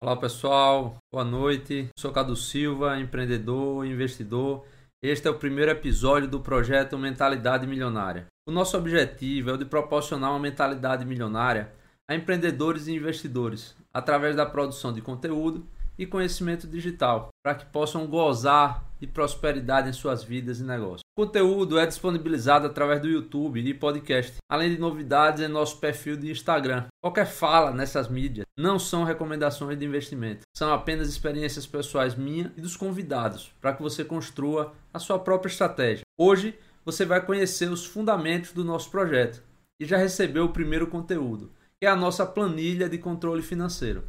Olá pessoal, boa noite. Sou Cadu Silva, empreendedor, investidor. Este é o primeiro episódio do projeto Mentalidade Milionária. O nosso objetivo é o de proporcionar uma mentalidade milionária a empreendedores e investidores através da produção de conteúdo e conhecimento digital, para que possam gozar de prosperidade em suas vidas e negócios. O conteúdo é disponibilizado através do YouTube e podcast, além de novidades em nosso perfil de Instagram. Qualquer fala nessas mídias não são recomendações de investimento, são apenas experiências pessoais minhas e dos convidados, para que você construa a sua própria estratégia. Hoje você vai conhecer os fundamentos do nosso projeto e já recebeu o primeiro conteúdo, que é a nossa planilha de controle financeiro.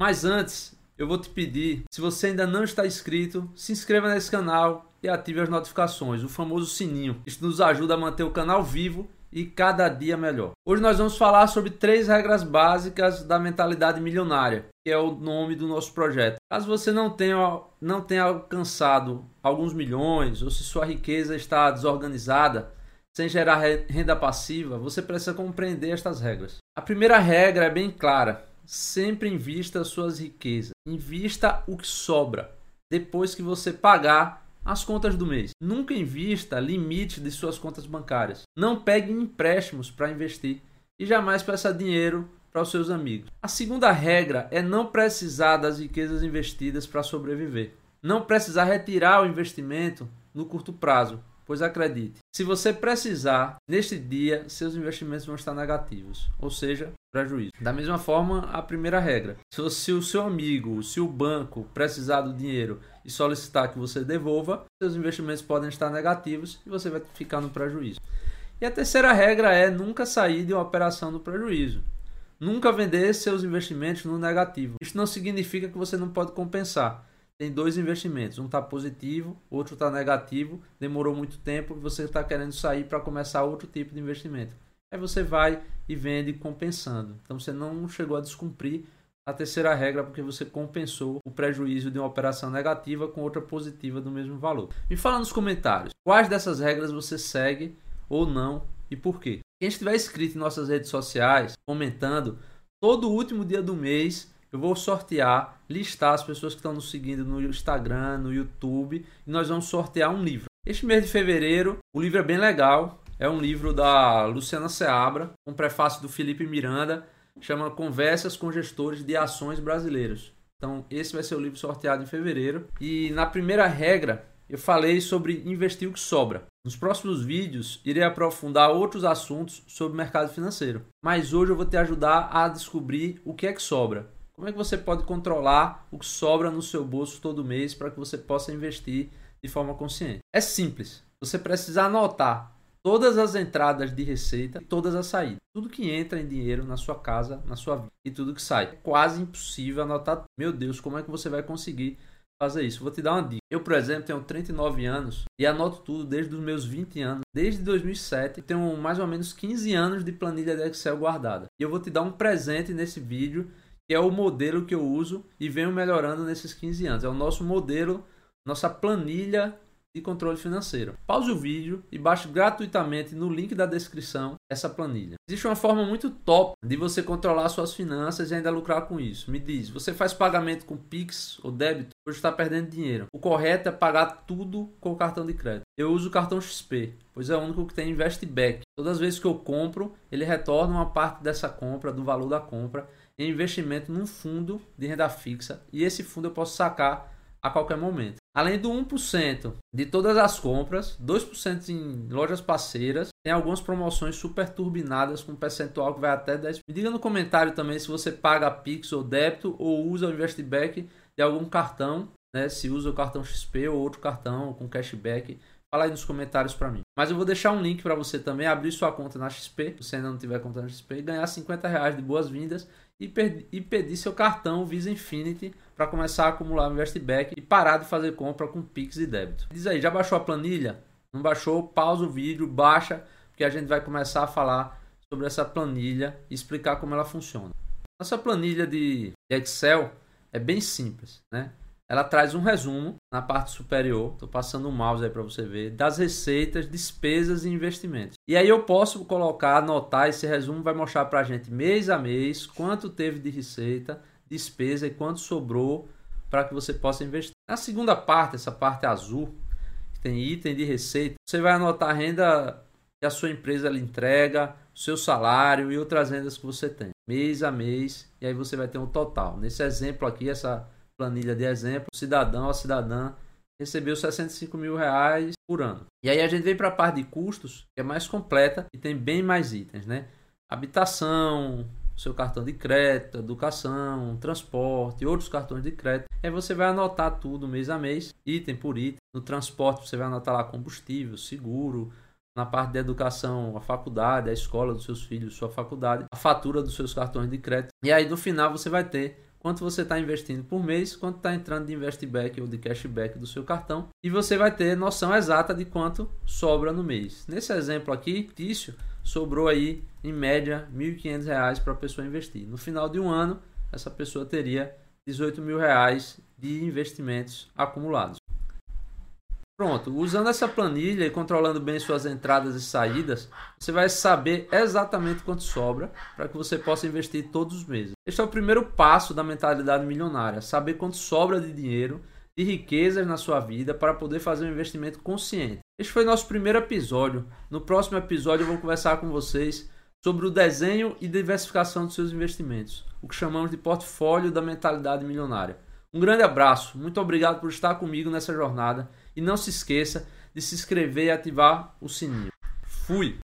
Mas antes, eu vou te pedir, se você ainda não está inscrito, se inscreva nesse canal e ative as notificações, o famoso sininho. Isso nos ajuda a manter o canal vivo e cada dia melhor. Hoje nós vamos falar sobre três regras básicas da mentalidade milionária, que é o nome do nosso projeto. Caso você não tenha, não tenha alcançado alguns milhões ou se sua riqueza está desorganizada, sem gerar renda passiva, você precisa compreender estas regras. A primeira regra é bem clara: sempre invista suas riquezas. Invista o que sobra depois que você pagar as contas do mês. Nunca invista limite de suas contas bancárias. Não pegue empréstimos para investir e jamais peça dinheiro para os seus amigos. A segunda regra é não precisar das riquezas investidas para sobreviver. Não precisar retirar o investimento no curto prazo. Pois acredite, se você precisar, neste dia, seus investimentos vão estar negativos, ou seja, prejuízo. Da mesma forma, a primeira regra: se o seu amigo, se o banco precisar do dinheiro e solicitar que você devolva, seus investimentos podem estar negativos e você vai ficar no prejuízo. E a terceira regra é nunca sair de uma operação no prejuízo. Nunca vender seus investimentos no negativo. Isso não significa que você não pode compensar tem dois investimentos, um está positivo, outro está negativo, demorou muito tempo e você está querendo sair para começar outro tipo de investimento. Aí você vai e vende compensando. Então você não chegou a descumprir a terceira regra porque você compensou o prejuízo de uma operação negativa com outra positiva do mesmo valor. Me fala nos comentários quais dessas regras você segue ou não e por quê. Quem estiver inscrito em nossas redes sociais, comentando, todo último dia do mês eu vou sortear, listar as pessoas que estão nos seguindo no Instagram, no YouTube, e nós vamos sortear um livro. Este mês de fevereiro, o livro é bem legal. É um livro da Luciana Seabra, um prefácio do Felipe Miranda, chama Conversas com Gestores de Ações Brasileiros. Então, esse vai ser o livro sorteado em fevereiro. E na primeira regra, eu falei sobre investir o que sobra. Nos próximos vídeos, irei aprofundar outros assuntos sobre o mercado financeiro. Mas hoje eu vou te ajudar a descobrir o que é que sobra. Como é que você pode controlar o que sobra no seu bolso todo mês para que você possa investir de forma consciente? É simples. Você precisa anotar todas as entradas de receita e todas as saídas. Tudo que entra em dinheiro na sua casa, na sua vida e tudo que sai. É quase impossível anotar. Meu Deus, como é que você vai conseguir fazer isso? Vou te dar uma dica. Eu, por exemplo, tenho 39 anos e anoto tudo desde os meus 20 anos. Desde 2007, tenho mais ou menos 15 anos de planilha de Excel guardada. E eu vou te dar um presente nesse vídeo que é o modelo que eu uso e venho melhorando nesses 15 anos. É o nosso modelo, nossa planilha de controle financeiro. Pause o vídeo e baixe gratuitamente no link da descrição essa planilha. Existe uma forma muito top de você controlar suas finanças e ainda lucrar com isso. Me diz, você faz pagamento com Pix ou débito ou está perdendo dinheiro? O correto é pagar tudo com o cartão de crédito. Eu uso o cartão XP, pois é o único que tem investback. Todas as vezes que eu compro, ele retorna uma parte dessa compra, do valor da compra em investimento num fundo de renda fixa e esse fundo eu posso sacar a qualquer momento. Além do 1% de todas as compras, 2% em lojas parceiras, tem algumas promoções super turbinadas com percentual que vai até 10%. Me diga no comentário também se você paga Pix ou débito ou usa o Investback de algum cartão, né? se usa o cartão XP ou outro cartão com cashback. Fala aí nos comentários para mim. Mas eu vou deixar um link para você também abrir sua conta na XP, se ainda não tiver conta na XP, ganhar 50 reais de boas-vindas e, e pedir seu cartão Visa Infinity para começar a acumular Investback e parar de fazer compra com Pix e débito. Diz aí, já baixou a planilha? Não baixou? Pausa o vídeo, baixa, porque a gente vai começar a falar sobre essa planilha e explicar como ela funciona. Nossa planilha de Excel é bem simples, né? Ela traz um resumo na parte superior, estou passando o um mouse aí para você ver, das receitas, despesas e investimentos. E aí eu posso colocar, anotar, esse resumo vai mostrar para a gente mês a mês quanto teve de receita, despesa e quanto sobrou para que você possa investir. Na segunda parte, essa parte azul, que tem item de receita, você vai anotar a renda que a sua empresa lhe entrega, seu salário e outras rendas que você tem, mês a mês, e aí você vai ter um total. Nesse exemplo aqui, essa planilha de exemplo, cidadão ou a cidadã recebeu 65 mil reais por ano. E aí a gente vem para a parte de custos, que é mais completa e tem bem mais itens, né? Habitação, seu cartão de crédito, educação, transporte, outros cartões de crédito. Aí você vai anotar tudo mês a mês, item por item. No transporte você vai anotar lá combustível, seguro, na parte de educação, a faculdade, a escola dos seus filhos, sua faculdade, a fatura dos seus cartões de crédito. E aí no final você vai ter quanto você está investindo por mês, quanto está entrando de investback ou de cashback do seu cartão, e você vai ter noção exata de quanto sobra no mês. Nesse exemplo aqui, Tício, sobrou aí em média R$ 1.500 para a pessoa investir. No final de um ano, essa pessoa teria 18 mil reais de investimentos acumulados. Pronto, usando essa planilha e controlando bem suas entradas e saídas, você vai saber exatamente quanto sobra para que você possa investir todos os meses. Este é o primeiro passo da mentalidade milionária: saber quanto sobra de dinheiro, de riquezas na sua vida para poder fazer um investimento consciente. Este foi nosso primeiro episódio. No próximo episódio, eu vou conversar com vocês sobre o desenho e diversificação dos seus investimentos, o que chamamos de portfólio da mentalidade milionária. Um grande abraço, muito obrigado por estar comigo nessa jornada e não se esqueça de se inscrever e ativar o sininho. Fui!